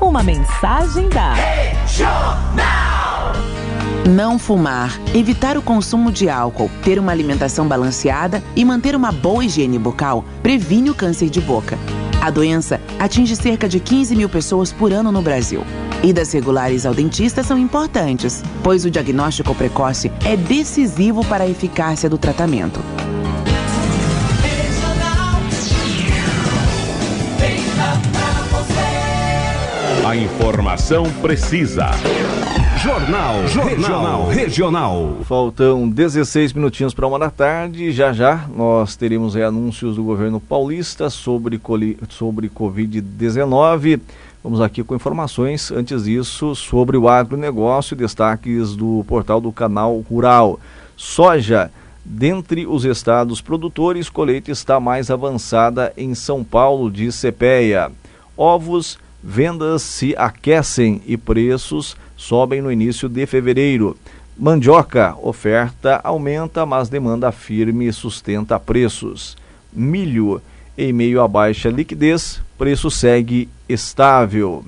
Uma mensagem da. Não fumar, evitar o consumo de álcool, ter uma alimentação balanceada e manter uma boa higiene bucal previne o câncer de boca. A doença atinge cerca de 15 mil pessoas por ano no Brasil. Idas regulares ao dentista são importantes, pois o diagnóstico precoce é decisivo para a eficácia do tratamento. A informação precisa. Jornal, Jornal Regional. Regional. Faltam 16 minutinhos para uma da tarde. Já já nós teremos anúncios do governo paulista sobre, sobre Covid-19. Vamos aqui com informações, antes disso, sobre o agronegócio, destaques do portal do Canal Rural. Soja, dentre os estados produtores, colheita está mais avançada em São Paulo, de CPEA. Ovos, vendas se aquecem e preços sobem no início de fevereiro. Mandioca, oferta aumenta, mas demanda firme sustenta preços. Milho, em meio a baixa liquidez, preço segue estável.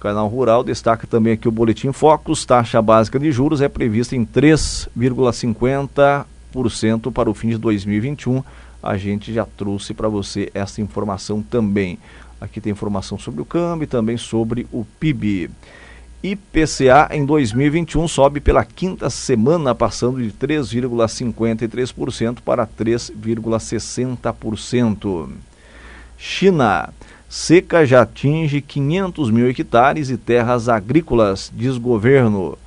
Canal Rural destaca também aqui o Boletim Focus, taxa básica de juros é prevista em 3,50% para o fim de 2021. A gente já trouxe para você essa informação também. Aqui tem informação sobre o câmbio e também sobre o PIB. IPCA em 2021 sobe pela quinta semana, passando de 3,53% para 3,60%. China. Seca já atinge 500 mil hectares e terras agrícolas, diz governo.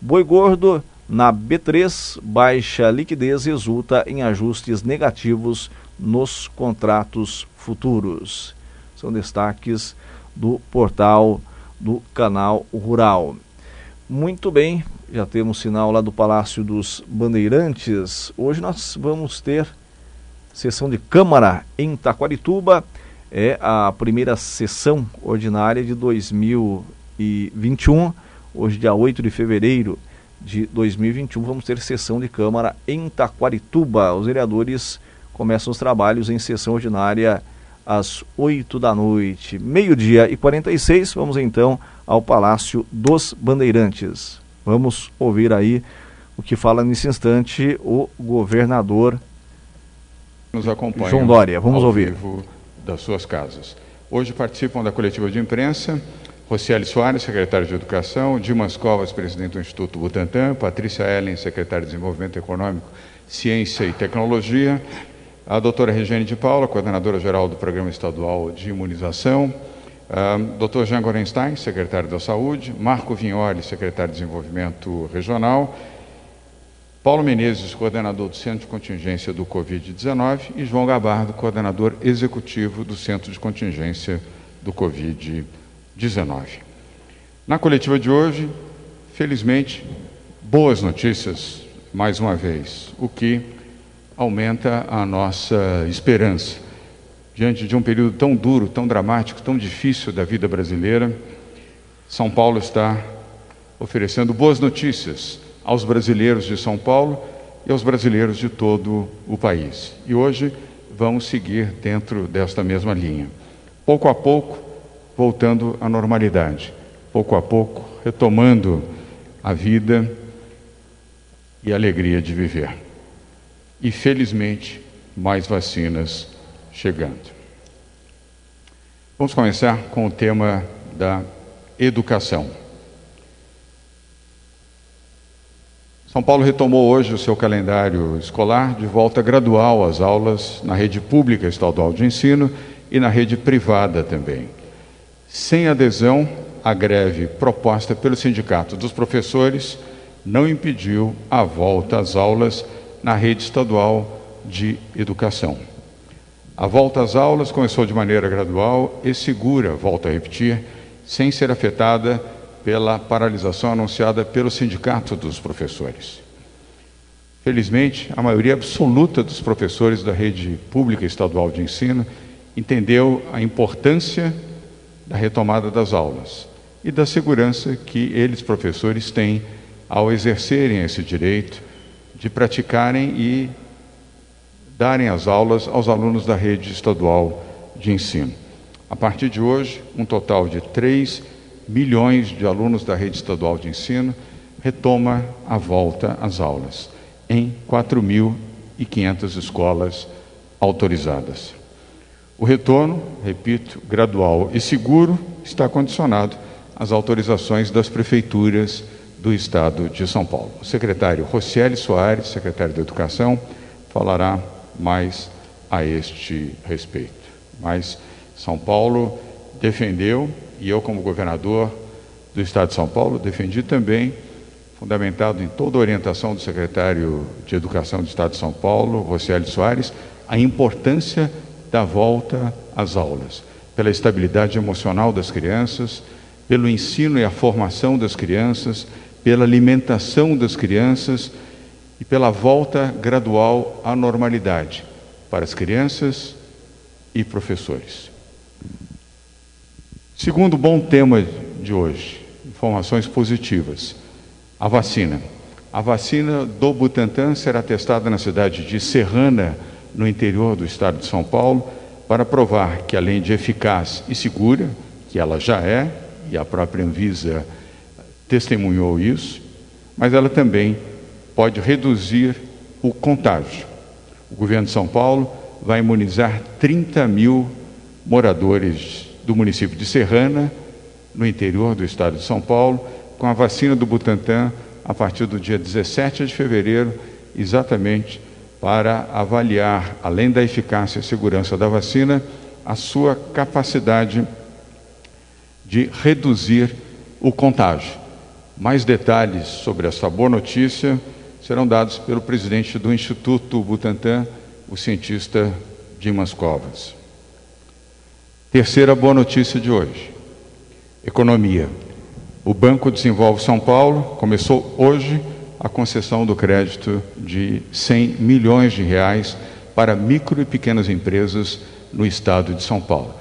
Boi gordo, na B3, baixa liquidez resulta em ajustes negativos nos contratos futuros. São destaques do portal do canal Rural. Muito bem, já temos sinal lá do Palácio dos Bandeirantes. Hoje nós vamos ter sessão de Câmara em Taquarituba. é a primeira sessão ordinária de 2021. Hoje, dia 8 de fevereiro de 2021, vamos ter sessão de Câmara em Taquarituba. Os vereadores começam os trabalhos em sessão ordinária às 8 da noite. Meio-dia e 46, vamos então ao Palácio dos Bandeirantes. Vamos ouvir aí o que fala nesse instante o governador nos acompanham João Dória. Vamos ouvir. Das suas casas. Hoje participam da coletiva de imprensa Rocieli Soares, secretário de Educação, Dimas Covas, presidente do Instituto Butantan, Patrícia Ellen, secretária de Desenvolvimento Econômico, Ciência e Tecnologia, a doutora Regiane de Paula, coordenadora geral do Programa Estadual de Imunização, Dr. Jean Gorenstein, secretário da Saúde, Marco Vignoli, secretário de Desenvolvimento Regional, Paulo Menezes, coordenador do Centro de Contingência do Covid-19 e João Gabardo, coordenador executivo do Centro de Contingência do Covid-19. Na coletiva de hoje, felizmente, boas notícias, mais uma vez, o que aumenta a nossa esperança diante de um período tão duro, tão dramático, tão difícil da vida brasileira, São Paulo está oferecendo boas notícias aos brasileiros de São Paulo e aos brasileiros de todo o país. E hoje vamos seguir dentro desta mesma linha. Pouco a pouco, voltando à normalidade, pouco a pouco, retomando a vida e a alegria de viver. E felizmente, mais vacinas chegando. Vamos começar com o tema da educação. São Paulo retomou hoje o seu calendário escolar de volta gradual às aulas na rede pública estadual de ensino e na rede privada também. Sem adesão, a greve proposta pelo Sindicato dos Professores não impediu a volta às aulas na rede estadual de educação. A volta às aulas começou de maneira gradual e segura, volto a repetir, sem ser afetada pela paralisação anunciada pelo Sindicato dos Professores. Felizmente, a maioria absoluta dos professores da rede pública estadual de ensino entendeu a importância da retomada das aulas e da segurança que eles, professores, têm ao exercerem esse direito de praticarem e darem as aulas aos alunos da rede estadual de ensino. A partir de hoje, um total de 3 milhões de alunos da rede estadual de ensino retoma a volta às aulas em 4.500 escolas autorizadas. O retorno, repito, gradual e seguro, está condicionado às autorizações das prefeituras do Estado de São Paulo. O secretário Rocieli Soares, secretário da Educação, falará mais a este respeito. Mas São Paulo defendeu, e eu, como governador do Estado de São Paulo, defendi também, fundamentado em toda a orientação do secretário de Educação do Estado de São Paulo, Rocieli Soares, a importância da volta às aulas, pela estabilidade emocional das crianças, pelo ensino e a formação das crianças, pela alimentação das crianças e pela volta gradual à normalidade para as crianças e professores. Segundo bom tema de hoje, informações positivas. A vacina. A vacina do Butantan será testada na cidade de Serrana, no interior do estado de São Paulo, para provar que, além de eficaz e segura, que ela já é, e a própria Anvisa testemunhou isso, mas ela também pode reduzir o contágio. O governo de São Paulo vai imunizar 30 mil moradores do município de Serrana, no interior do estado de São Paulo, com a vacina do Butantan a partir do dia 17 de fevereiro, exatamente para avaliar, além da eficácia e segurança da vacina, a sua capacidade de reduzir o contágio. Mais detalhes sobre essa boa notícia serão dados pelo presidente do Instituto Butantan, o cientista Dimas Covas. Terceira boa notícia de hoje: economia. O Banco Desenvolve São Paulo começou hoje a concessão do crédito de 100 milhões de reais para micro e pequenas empresas no estado de São Paulo.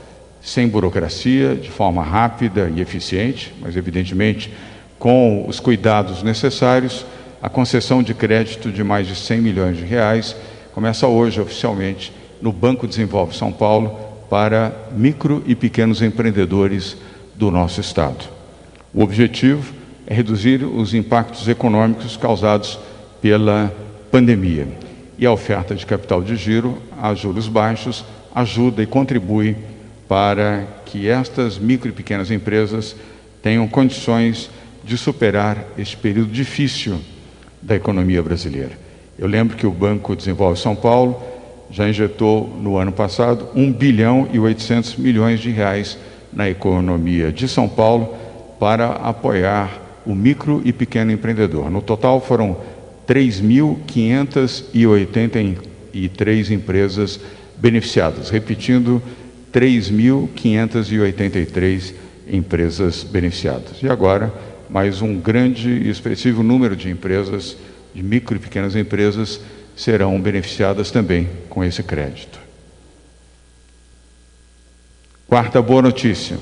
Sem burocracia, de forma rápida e eficiente, mas evidentemente com os cuidados necessários, a concessão de crédito de mais de 100 milhões de reais começa hoje oficialmente no Banco Desenvolve São Paulo para micro e pequenos empreendedores do nosso estado. O objetivo é reduzir os impactos econômicos causados pela pandemia. E a oferta de capital de giro a juros baixos ajuda e contribui para que estas micro e pequenas empresas tenham condições de superar este período difícil da economia brasileira. Eu lembro que o Banco Desenvolve São Paulo já injetou no ano passado 1 bilhão e 800 milhões de reais na economia de São Paulo para apoiar o micro e pequeno empreendedor. No total foram 3.583 empresas beneficiadas, repetindo, 3.583 empresas beneficiadas. E agora, mais um grande e expressivo número de empresas, de micro e pequenas empresas, serão beneficiadas também com esse crédito. Quarta boa notícia: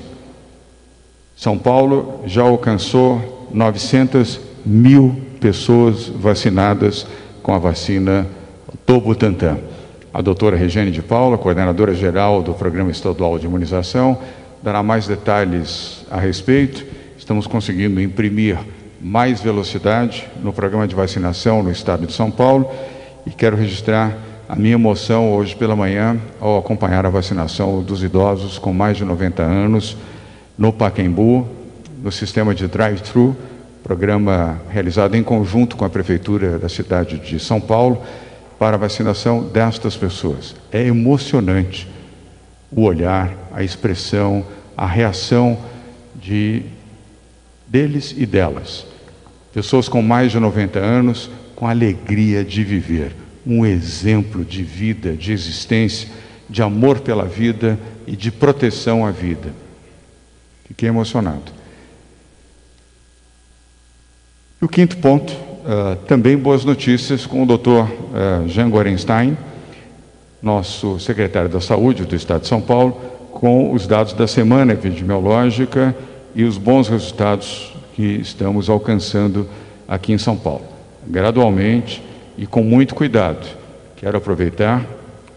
São Paulo já alcançou 900 mil pessoas vacinadas com a vacina do Butantan. A doutora Regiane de Paula, coordenadora geral do Programa Estadual de Imunização, dará mais detalhes a respeito. Estamos conseguindo imprimir mais velocidade no programa de vacinação no estado de São Paulo e quero registrar a minha emoção hoje pela manhã ao acompanhar a vacinação dos idosos com mais de 90 anos no Paquembu, no sistema de drive-thru, programa realizado em conjunto com a prefeitura da cidade de São Paulo para a vacinação destas pessoas. É emocionante o olhar, a expressão, a reação de deles e delas. Pessoas com mais de 90 anos, com alegria de viver, um exemplo de vida, de existência, de amor pela vida e de proteção à vida. Fiquei emocionado. E o quinto ponto, uh, também boas notícias com o doutor uh, Jean Gorenstein, nosso secretário da Saúde do Estado de São Paulo, com os dados da semana epidemiológica e os bons resultados que estamos alcançando aqui em São Paulo. Gradualmente e com muito cuidado. Quero aproveitar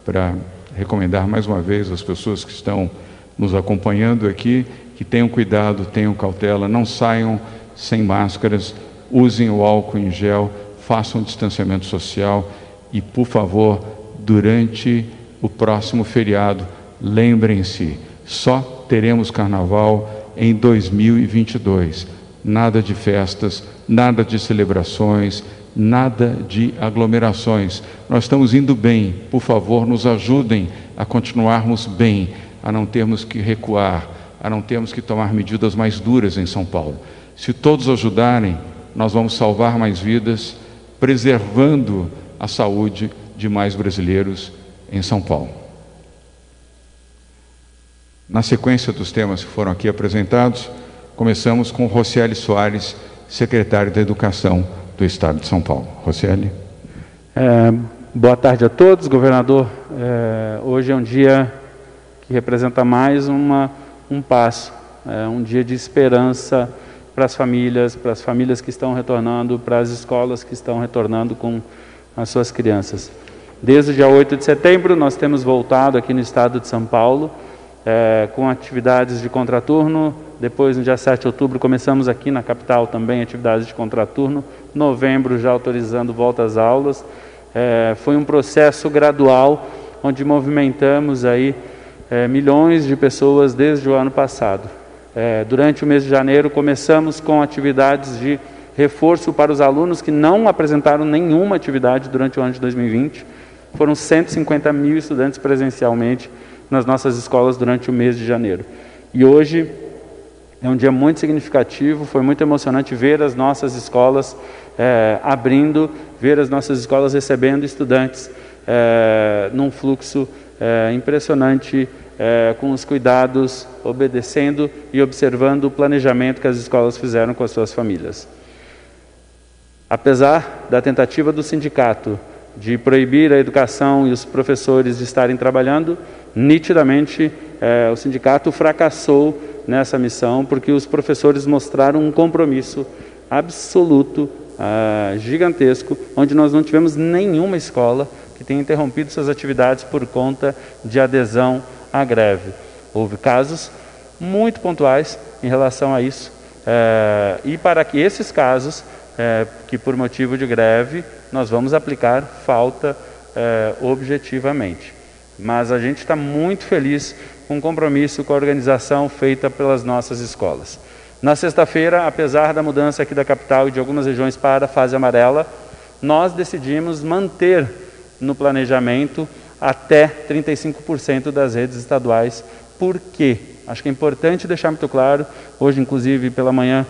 para recomendar mais uma vez às pessoas que estão nos acompanhando aqui que tenham cuidado, tenham cautela, não saiam sem máscaras, usem o álcool em gel, façam distanciamento social e, por favor, durante o próximo feriado, lembrem-se, só teremos carnaval em 2022. Nada de festas, nada de celebrações, nada de aglomerações. Nós estamos indo bem, por favor, nos ajudem a continuarmos bem, a não termos que recuar, a não termos que tomar medidas mais duras em São Paulo. Se todos ajudarem, nós vamos salvar mais vidas, preservando a saúde de mais brasileiros em São Paulo. Na sequência dos temas que foram aqui apresentados, começamos com Rocieli Soares, secretário da Educação do Estado de São Paulo. Rocieli. É, boa tarde a todos, governador. É, hoje é um dia que representa mais uma, um passo, é um dia de esperança para as famílias, para as famílias que estão retornando, para as escolas que estão retornando com as suas crianças. Desde o dia 8 de setembro, nós temos voltado aqui no estado de São Paulo é, com atividades de contraturno. Depois, no dia 7 de outubro, começamos aqui na capital também atividades de contraturno. Novembro, já autorizando volta às aulas. É, foi um processo gradual, onde movimentamos aí é, milhões de pessoas desde o ano passado. É, durante o mês de janeiro, começamos com atividades de reforço para os alunos que não apresentaram nenhuma atividade durante o ano de 2020. Foram 150 mil estudantes presencialmente nas nossas escolas durante o mês de janeiro. E hoje é um dia muito significativo, foi muito emocionante ver as nossas escolas é, abrindo, ver as nossas escolas recebendo estudantes é, num fluxo é, impressionante com os cuidados, obedecendo e observando o planejamento que as escolas fizeram com as suas famílias. Apesar da tentativa do sindicato de proibir a educação e os professores de estarem trabalhando, nitidamente é, o sindicato fracassou nessa missão porque os professores mostraram um compromisso absoluto, uh, gigantesco, onde nós não tivemos nenhuma escola que tenha interrompido suas atividades por conta de adesão à greve. Houve casos muito pontuais em relação a isso, uh, e para que esses casos, que por motivo de greve, nós vamos aplicar falta objetivamente. Mas a gente está muito feliz com o compromisso com a organização feita pelas nossas escolas. Na sexta-feira, apesar da mudança aqui da capital e de algumas regiões para a fase amarela, nós decidimos manter no planejamento até 35% das redes estaduais. Por quê? Acho que é importante deixar muito claro, hoje inclusive pela manhã,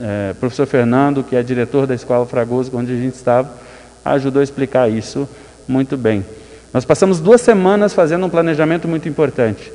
é, professor Fernando, que é diretor da Escola Fragoso, onde a gente estava, ajudou a explicar isso muito bem. Nós passamos duas semanas fazendo um planejamento muito importante.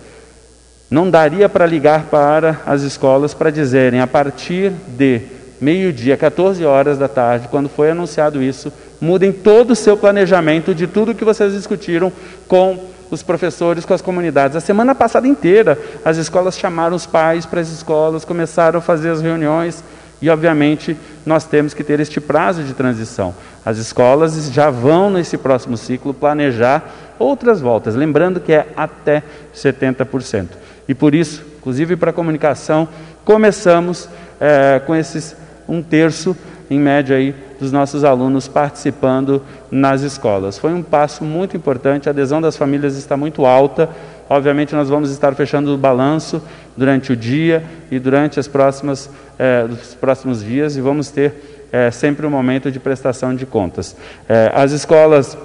Não daria para ligar para as escolas para dizerem a partir de meio-dia, 14 horas da tarde, quando foi anunciado isso, mudem todo o seu planejamento de tudo que vocês discutiram com os professores, com as comunidades. A semana passada inteira, as escolas chamaram os pais para as escolas, começaram a fazer as reuniões e, obviamente, nós temos que ter este prazo de transição. As escolas já vão, nesse próximo ciclo, planejar outras voltas, lembrando que é até 70%. E por isso, inclusive para a comunicação, começamos é, com esses um terço, em média, aí, dos nossos alunos participando nas escolas. Foi um passo muito importante, a adesão das famílias está muito alta. Obviamente, nós vamos estar fechando o balanço durante o dia e durante as próximas, é, os próximos dias e vamos ter é, sempre um momento de prestação de contas. É, as escolas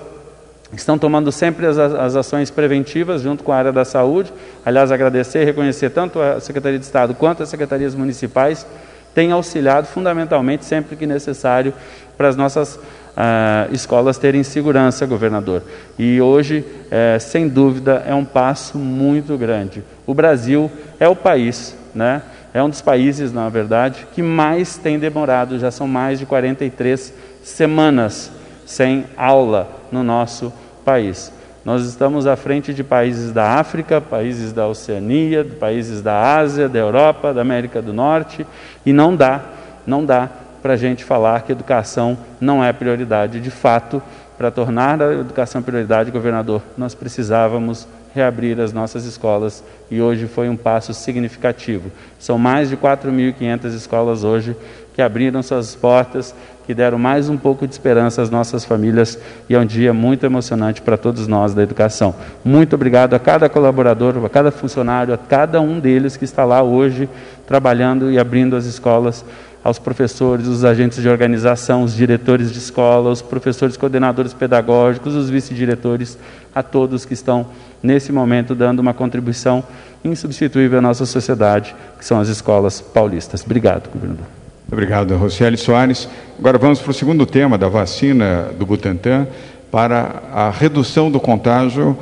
estão tomando sempre as, as, ações preventivas junto com a área da saúde. Aliás, agradecer e reconhecer tanto a Secretaria de Estado quanto as secretarias municipais têm auxiliado fundamentalmente sempre que necessário para as nossas uh, escolas terem segurança, governador. E hoje, é, sem dúvida, é um passo muito grande. O Brasil é o país, né? É um dos países, na verdade, que mais tem demorado, já são mais de 43 semanas sem aula no nosso país. Nós estamos à frente de países da África, países da Oceania, países da Ásia, da Europa, da América do Norte, e não dá, não dá para a gente falar que educação não é prioridade. De fato, para tornar a educação prioridade, governador, nós precisávamos reabrir as nossas escolas e hoje foi um passo significativo. São mais de 4.500 escolas hoje que abriram suas portas que deram mais um pouco de esperança às nossas famílias e é um dia muito emocionante para todos nós da educação. Muito obrigado a cada colaborador, a cada funcionário, a cada um deles que está lá hoje trabalhando e abrindo as escolas, aos professores, os agentes de organização, os diretores de escola, os professores coordenadores pedagógicos, os vice-diretores, a todos que estão nesse momento dando uma contribuição insubstituível à nossa sociedade, que são as escolas paulistas. Obrigado, governador. Obrigado, Rocieli Soares. Agora vamos para o segundo tema da vacina do Butantan para a redução do contágio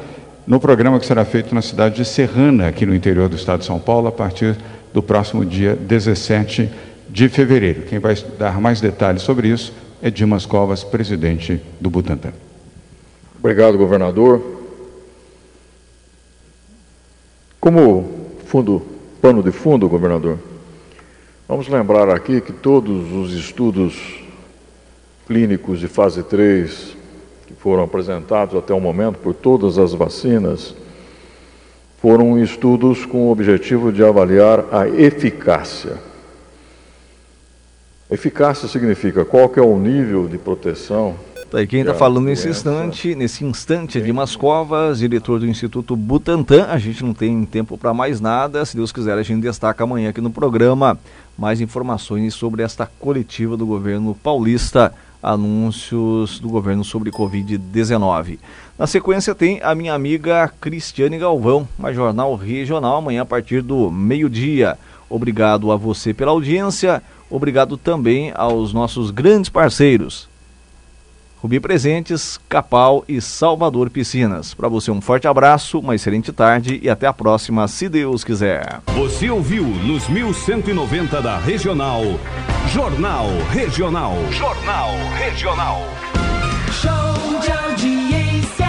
no programa que será feito na cidade de Serrana, aqui no interior do estado de São Paulo, a partir do próximo dia 17 de fevereiro. Quem vai dar mais detalhes sobre isso é Dimas Covas, presidente do Butantan. Obrigado, governador. Como fundo, pano de fundo, governador, Vamos lembrar aqui que todos os estudos clínicos de fase 3 que foram apresentados até o momento por todas as vacinas foram estudos com o objetivo de avaliar a eficácia. Eficácia significa qual que é o nível de proteção Tá aí quem está falando nesse instante, nesse instante, é Dimas Covas, diretor do Instituto Butantan. A gente não tem tempo para mais nada. Se Deus quiser, a gente destaca amanhã aqui no programa mais informações sobre esta coletiva do governo paulista, anúncios do governo sobre Covid-19. Na sequência tem a minha amiga Cristiane Galvão, mais jornal regional, amanhã a partir do meio-dia. Obrigado a você pela audiência, obrigado também aos nossos grandes parceiros Rubi Presentes, Capal e Salvador Piscinas. Para você um forte abraço, uma excelente tarde e até a próxima, se Deus quiser. Você ouviu nos 1190 da Regional, Jornal Regional. Jornal Regional.